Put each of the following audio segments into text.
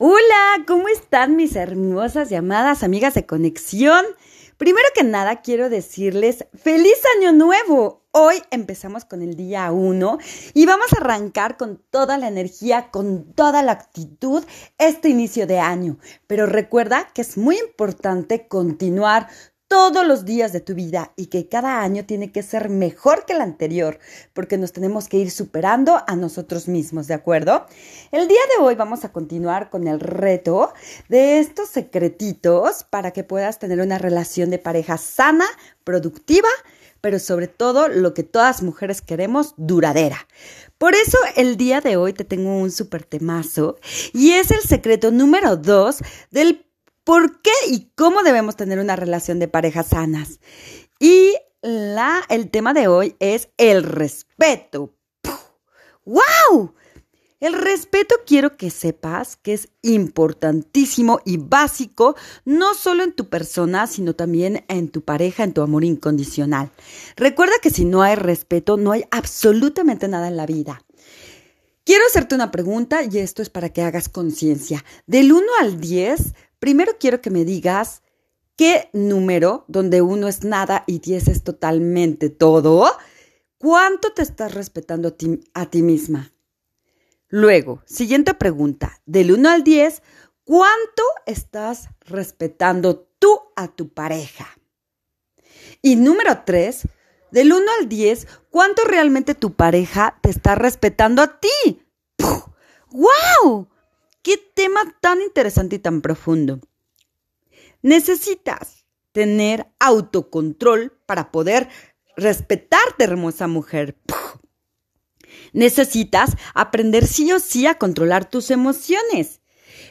Hola, ¿cómo están mis hermosas llamadas amigas de conexión? Primero que nada quiero decirles feliz año nuevo. Hoy empezamos con el día 1 y vamos a arrancar con toda la energía, con toda la actitud este inicio de año. Pero recuerda que es muy importante continuar todos los días de tu vida y que cada año tiene que ser mejor que el anterior, porque nos tenemos que ir superando a nosotros mismos, ¿de acuerdo? El día de hoy vamos a continuar con el reto de estos secretitos para que puedas tener una relación de pareja sana, productiva, pero sobre todo lo que todas mujeres queremos, duradera. Por eso el día de hoy te tengo un súper temazo y es el secreto número dos del por qué y cómo debemos tener una relación de pareja sanas. Y la, el tema de hoy es el respeto. ¡Wow! El respeto quiero que sepas que es importantísimo y básico, no solo en tu persona, sino también en tu pareja, en tu amor incondicional. Recuerda que si no hay respeto, no hay absolutamente nada en la vida. Quiero hacerte una pregunta y esto es para que hagas conciencia. Del 1 al 10, Primero quiero que me digas qué número, donde uno es nada y diez es totalmente todo, cuánto te estás respetando a ti, a ti misma. Luego, siguiente pregunta, del 1 al 10, ¿cuánto estás respetando tú a tu pareja? Y número 3, del 1 al 10, ¿cuánto realmente tu pareja te está respetando a ti? ¡Wow! Qué tema tan interesante y tan profundo. Necesitas tener autocontrol para poder respetarte, hermosa mujer. Necesitas aprender sí o sí a controlar tus emociones.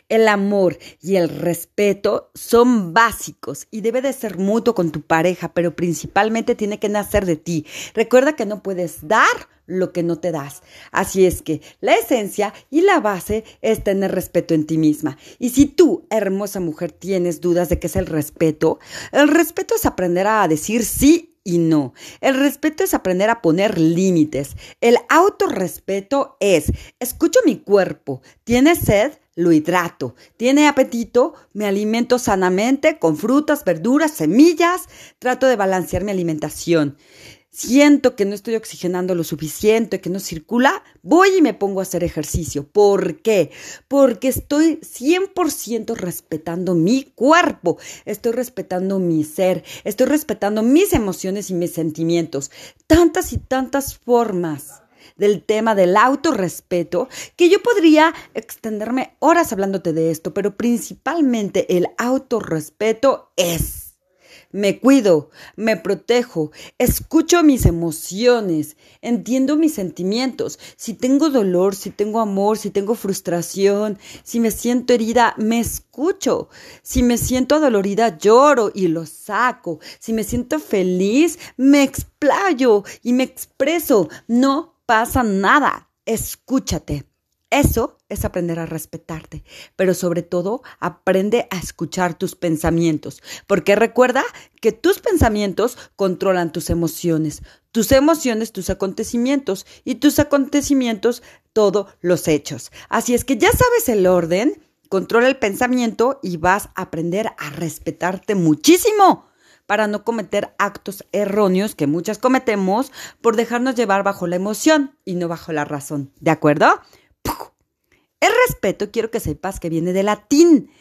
El amor y el respeto son básicos y debe de ser mutuo con tu pareja, pero principalmente tiene que nacer de ti. Recuerda que no puedes dar lo que no te das. Así es que la esencia y la base es tener respeto en ti misma. Y si tú, hermosa mujer, tienes dudas de qué es el respeto, el respeto es aprender a decir sí y no. El respeto es aprender a poner límites. El autorrespeto es, escucho mi cuerpo, ¿tiene sed? Lo hidrato. ¿Tiene apetito? Me alimento sanamente con frutas, verduras, semillas. Trato de balancear mi alimentación. Siento que no estoy oxigenando lo suficiente, que no circula, voy y me pongo a hacer ejercicio. ¿Por qué? Porque estoy 100% respetando mi cuerpo, estoy respetando mi ser, estoy respetando mis emociones y mis sentimientos. Tantas y tantas formas del tema del autorrespeto, que yo podría extenderme horas hablándote de esto, pero principalmente el autorrespeto es me cuido, me protejo, escucho mis emociones, entiendo mis sentimientos. Si tengo dolor, si tengo amor, si tengo frustración, si me siento herida, me escucho. Si me siento adolorida, lloro y lo saco. Si me siento feliz, me explayo y me expreso. No pasa nada. Escúchate. Eso es aprender a respetarte, pero sobre todo aprende a escuchar tus pensamientos, porque recuerda que tus pensamientos controlan tus emociones, tus emociones, tus acontecimientos y tus acontecimientos, todos los hechos. Así es que ya sabes el orden, controla el pensamiento y vas a aprender a respetarte muchísimo para no cometer actos erróneos que muchas cometemos por dejarnos llevar bajo la emoción y no bajo la razón. ¿De acuerdo? El respeto quiero que sepas que viene del latín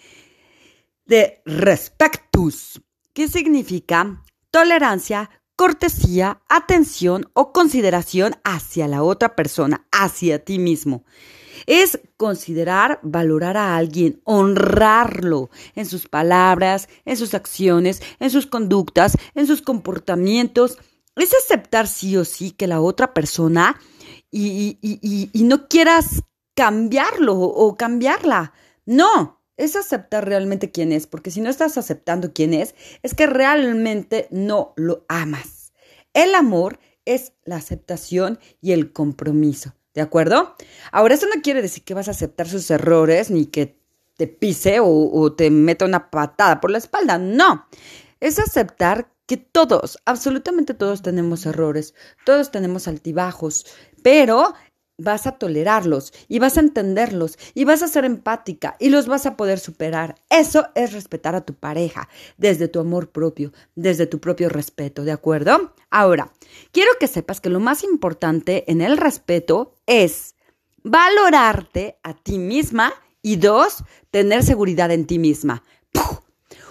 de respectus, que significa tolerancia, cortesía, atención o consideración hacia la otra persona, hacia ti mismo. Es considerar, valorar a alguien, honrarlo en sus palabras, en sus acciones, en sus conductas, en sus comportamientos. Es aceptar sí o sí que la otra persona y, y, y no quieras cambiarlo o cambiarla. No, es aceptar realmente quién es, porque si no estás aceptando quién es, es que realmente no lo amas. El amor es la aceptación y el compromiso, ¿de acuerdo? Ahora, eso no quiere decir que vas a aceptar sus errores ni que te pise o, te meta una patada por la espalda, no. Es aceptar que todos, absolutamente todos tenemos errores, todos tenemos altibajos, pero vas a tolerarlos y vas a entenderlos y vas a ser empática y los vas a poder superar. Eso es respetar a tu pareja desde tu amor propio, desde tu propio respeto, ¿de acuerdo? Ahora, quiero que sepas que lo más importante en el respeto es valorarte a ti misma y dos, tener seguridad en ti misma.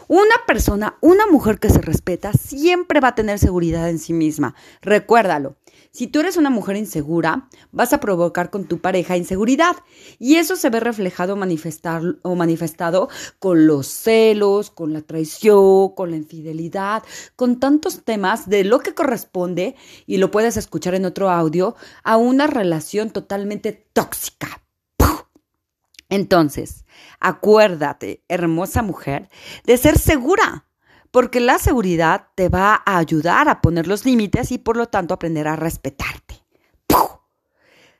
Una persona, una mujer que se respeta, siempre va a tener seguridad en sí misma. Recuérdalo. Si tú eres una mujer insegura, vas a provocar con tu pareja inseguridad. Y eso se ve reflejado o manifestado con los celos, con la traición, con la infidelidad, con tantos temas de lo que corresponde, y lo puedes escuchar en otro audio, a una relación totalmente tóxica. Entonces, acuérdate, hermosa mujer, de ser segura, porque la seguridad te va a ayudar a poner los límites y por lo tanto aprender a respetarte.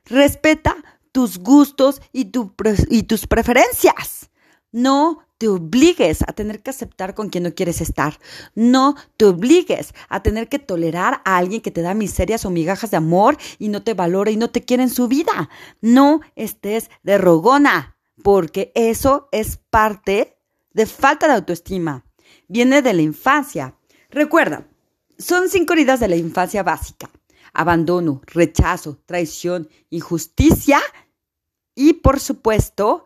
Respeta tus gustos y, tus preferencias. No te obligues a tener que aceptar con quien no quieres estar. No te obligues a tener que tolerar a alguien que te da miserias o migajas de amor y no te valora y no te quiere en su vida. No estés de rogona porque eso es parte de falta de autoestima. Viene de la infancia. Recuerda, son cinco heridas de la infancia básica. Abandono, rechazo, traición, injusticia y, por supuesto,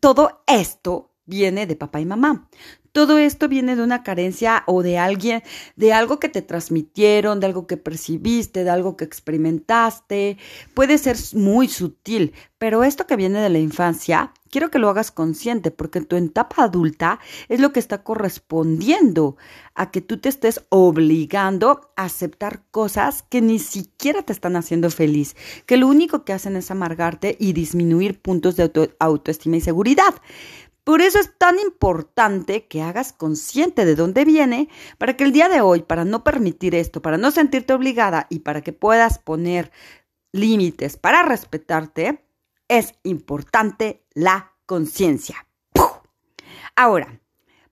todo esto viene de papá y mamá. Todo esto viene de una carencia o de alguien, de algo que te transmitieron, de algo que percibiste, de algo que experimentaste. Puede ser muy sutil, pero esto que viene de la infancia, quiero que lo hagas consciente, porque tu etapa adulta es lo que está correspondiendo a que tú te estés obligando a aceptar cosas que ni siquiera te están haciendo feliz, que lo único que hacen es amargarte y disminuir puntos de autoestima y seguridad. Por eso es tan importante que hagas consciente de dónde viene para que el día de hoy, para no permitir esto, para no sentirte obligada y para que puedas poner límites para respetarte, es importante la conciencia. Ahora,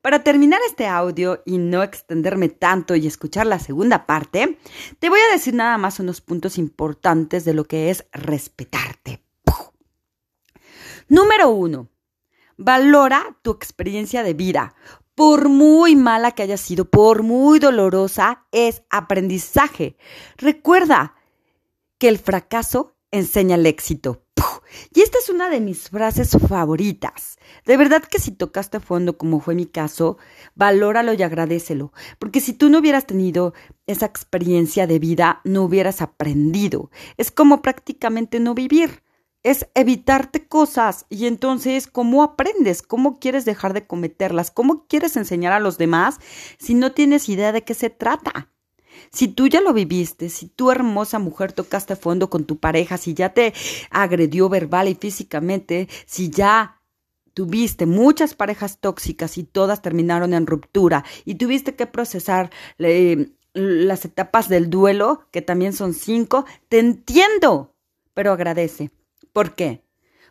para terminar este audio y no extenderme tanto y escuchar la segunda parte, te voy a decir nada más unos puntos importantes de lo que es respetarte. Número uno, Valora tu experiencia de vida. Por muy mala que haya sido, por muy dolorosa, es aprendizaje. Recuerda que el fracaso enseña el éxito. Y esta es una de mis frases favoritas. De verdad que si tocaste fondo, como fue mi caso, valóralo y agradecelo. Porque si tú no hubieras tenido esa experiencia de vida, no hubieras aprendido. Es como prácticamente no vivir es evitarte cosas. Y entonces cómo aprendes, cómo quieres dejar de cometerlas, cómo quieres enseñar a los demás si no tienes idea de qué se trata. Si tú ya lo viviste, si tú hermosa mujer tocaste fondo con tu pareja, si ya te agredió verbal y físicamente, si ya tuviste muchas parejas tóxicas y todas terminaron en ruptura y tuviste que procesar eh, las etapas del duelo, que también son cinco, te entiendo, pero agradece ¿Por qué?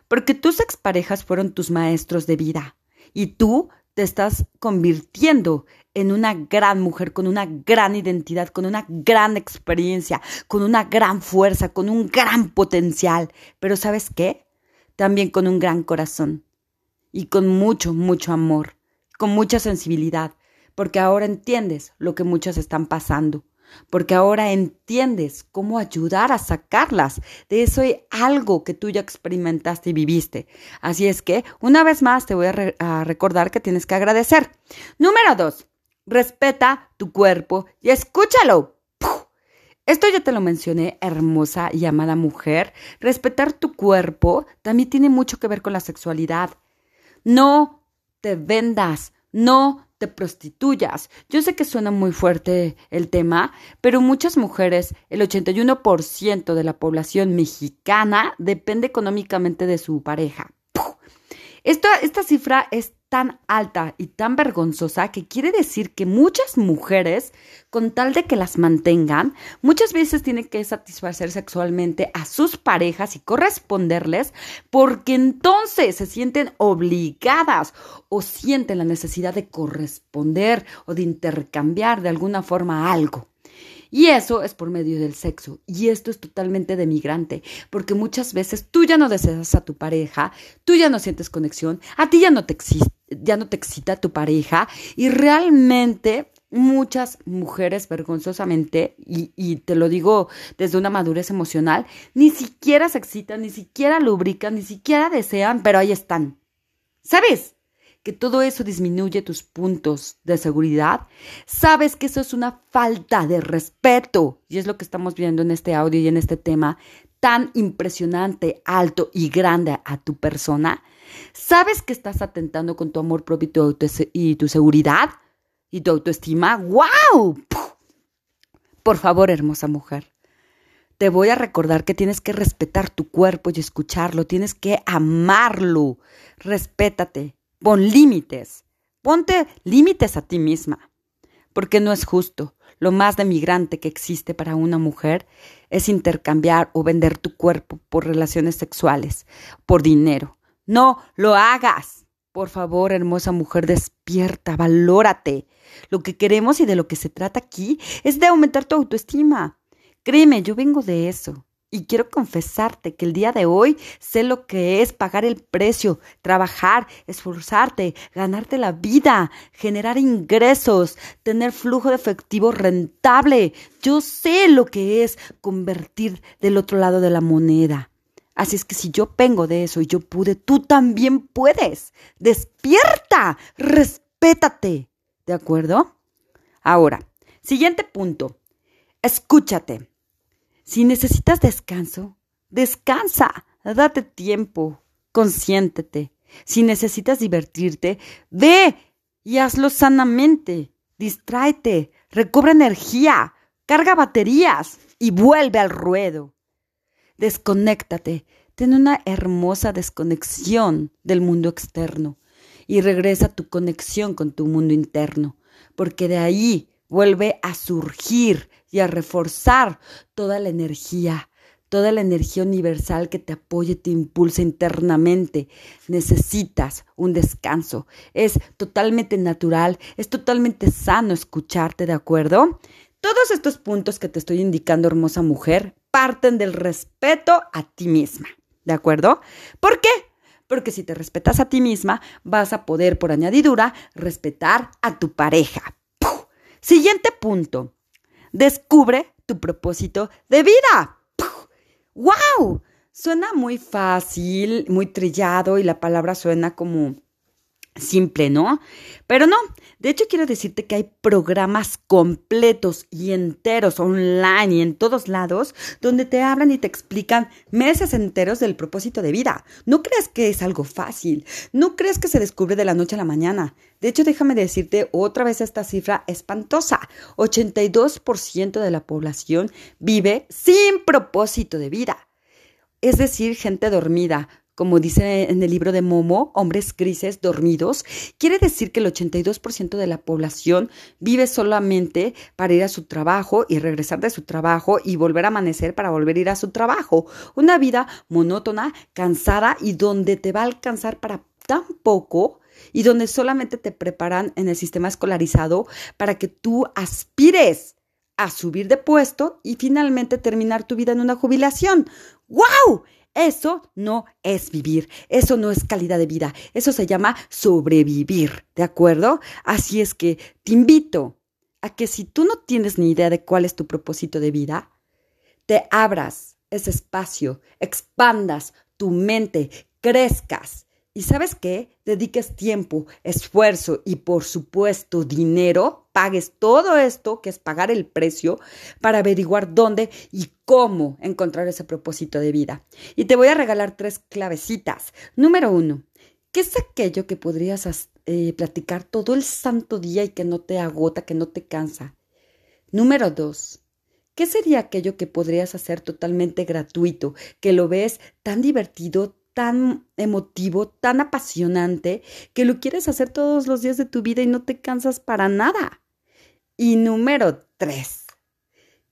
Porque tus exparejas fueron tus maestros de vida y tú te estás convirtiendo en una gran mujer con una gran identidad, con una gran experiencia, con una gran fuerza, con un gran potencial. Pero ¿sabes qué? También con un gran corazón y con mucho, mucho amor, con mucha sensibilidad, porque ahora entiendes lo que muchas están pasando porque ahora entiendes cómo ayudar a sacarlas de eso algo que tú ya experimentaste y viviste. Así es que, una vez más, te voy a, recordar que tienes que agradecer. Número dos, respeta tu cuerpo y escúchalo. Esto ya te lo mencioné, hermosa y amada mujer. Respetar tu cuerpo también tiene mucho que ver con la sexualidad. No te vendas, no te prostituyas. Yo sé que suena muy fuerte el tema, pero muchas mujeres, el 81% de la población mexicana, depende económicamente de su pareja. Esta, esta cifra es tan alta y tan vergonzosa que quiere decir que muchas mujeres, con tal de que las mantengan, muchas veces tienen que satisfacer sexualmente a sus parejas y corresponderles porque entonces se sienten obligadas o sienten la necesidad de corresponder o de intercambiar de alguna forma algo. Y eso es por medio del sexo. Y esto es totalmente demigrante, porque muchas veces tú ya no deseas a tu pareja, tú ya no sientes conexión, a ti ya no te, ya no te excita tu pareja y realmente muchas mujeres vergonzosamente, y, y, te lo digo desde una madurez emocional, ni siquiera se excitan, ni siquiera lubrican, ni siquiera desean, pero ahí están. ¿Sabes? que todo eso disminuye tus puntos de seguridad, sabes que eso es una falta de respeto. Y es lo que estamos viendo en este audio y en este tema tan impresionante, alto y grande a tu persona. ¿Sabes que estás atentando con tu amor propio y tu, seguridad y tu autoestima? ¡Wow! Por favor, hermosa mujer. Te voy a recordar que tienes que respetar tu cuerpo y escucharlo, tienes que amarlo. Respétate, Pon límites. Ponte límites a ti misma. Porque no es justo. Lo más demigrante que existe para una mujer es intercambiar o vender tu cuerpo por relaciones sexuales, por dinero. No lo hagas. Por favor, hermosa mujer, despierta, valórate. Lo que queremos y de lo que se trata aquí es de aumentar tu autoestima. Créeme, yo vengo de eso. Y quiero confesarte que el día de hoy sé lo que es pagar el precio, trabajar, esforzarte, ganarte la vida, generar ingresos, tener flujo de efectivo rentable. Yo sé lo que es convertir del otro lado de la moneda. Así es que si yo vengo de eso y yo pude, tú también puedes. Despierta, respétate. ¿De acuerdo? Ahora, siguiente punto. Escúchate. Si necesitas descanso, descansa, date tiempo, consiéntete. Si necesitas divertirte, ve y hazlo sanamente. Distráete, recobra energía, carga baterías y vuelve al ruedo. Desconéctate, ten una hermosa desconexión del mundo externo y regresa tu conexión con tu mundo interno, porque de ahí vuelve a surgir y a reforzar toda la energía, toda la energía universal que te apoye, te impulsa internamente. Necesitas un descanso. Es totalmente natural, es totalmente sano escucharte, ¿de acuerdo? Todos estos puntos que te estoy indicando, hermosa mujer, parten del respeto a ti misma, ¿de acuerdo? ¿Por qué? Porque si te respetas a ti misma, vas a poder, por añadidura, respetar a tu pareja. Siguiente punto. Descubre tu propósito de vida. ¡Wow! Suena muy fácil, muy trillado y la palabra suena como simple, ¿no? Pero no, de hecho quiero decirte que hay programas completos y enteros online y en todos lados donde te hablan y te explican meses enteros del propósito de vida. No creas que es algo fácil, no creas que se descubre de la noche a la mañana. De hecho, déjame decirte otra vez esta cifra espantosa. 82% de la población vive sin propósito de vida. Es decir, gente dormida, como dice en el libro de Momo, hombres grises dormidos, quiere decir que el 82% de la población vive solamente para ir a su trabajo y regresar de su trabajo y volver a amanecer para volver a ir a su trabajo. Una vida monótona, cansada y donde te va a alcanzar para tan poco y donde solamente te preparan en el sistema escolarizado para que tú aspires a subir de puesto y finalmente terminar tu vida en una jubilación. ¡Wow! Eso no es vivir, eso no es calidad de vida, eso se llama sobrevivir, ¿de acuerdo? Así es que te invito a que si tú no tienes ni idea de cuál es tu propósito de vida, te abras ese espacio, expandas tu mente, crezcas y sabes qué? Dediques tiempo, esfuerzo y por supuesto dinero, pagues todo esto, que es pagar el precio, para averiguar dónde y cómo encontrar ese propósito de vida. Y te voy a regalar tres clavecitas. Número uno, ¿qué es aquello que podrías eh, platicar todo el santo día y que no te agota, que no te cansa? Número dos, ¿Qué sería aquello que podrías hacer totalmente gratuito, que lo ves tan divertido, tan emotivo, tan apasionante, que lo quieres hacer todos los días de tu vida y no te cansas para nada. Y número tres,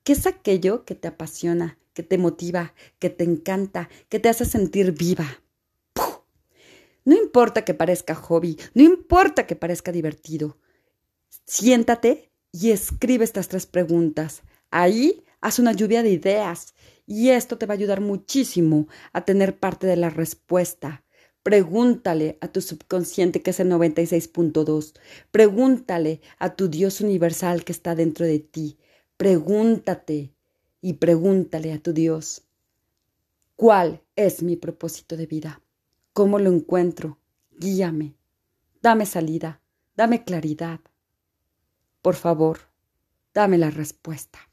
¿qué es aquello que te apasiona, que te motiva, que te encanta, que te hace sentir viva? No importa que parezca hobby, no importa que parezca divertido. Siéntate y escribe estas tres preguntas. Ahí haz una lluvia de ideas y esto te va a ayudar muchísimo a tener parte de la respuesta. Pregúntale a tu subconsciente que es el 96.2. Pregúntale a tu Dios universal que está dentro de ti. Pregúntate y pregúntale a tu Dios. ¿Cuál es mi propósito de vida? ¿Cómo lo encuentro? Guíame. Dame salida. Dame claridad. Por favor, dame la respuesta.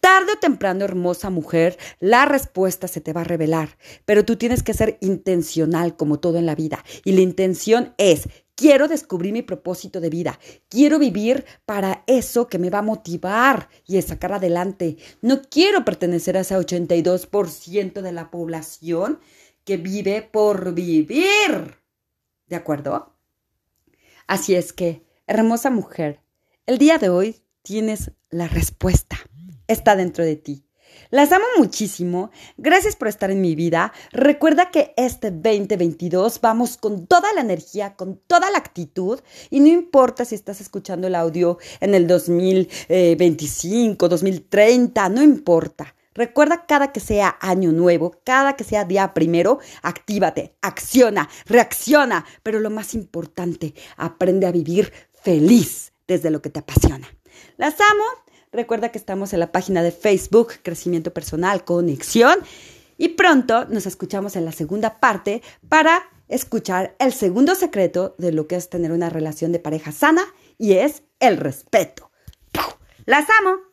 Tarde o temprano, hermosa mujer, la respuesta se te va a revelar, pero tú tienes que ser intencional como todo en la vida. Y la intención es, quiero descubrir mi propósito de vida, quiero vivir para eso que me va a motivar y sacar adelante. No quiero pertenecer a ese 82% de la población que vive por vivir. ¿De acuerdo? Así es que, hermosa mujer, el día de hoy tienes la respuesta está dentro de ti. Las amo muchísimo. Gracias por estar en mi vida. Recuerda que este 2022 vamos con toda la energía, con toda la actitud. Y no importa si estás escuchando el audio en el 2025, 2030, no importa. Recuerda cada que sea año nuevo, cada que sea día primero, actívate, acciona, reacciona. Pero lo más importante, aprende a vivir feliz desde lo que te apasiona. Las amo. Recuerda que estamos en la página de Facebook Crecimiento Personal Conexión y pronto nos escuchamos en la segunda parte para escuchar el segundo secreto de lo que es tener una relación de pareja sana y es el respeto. ¡Las amo!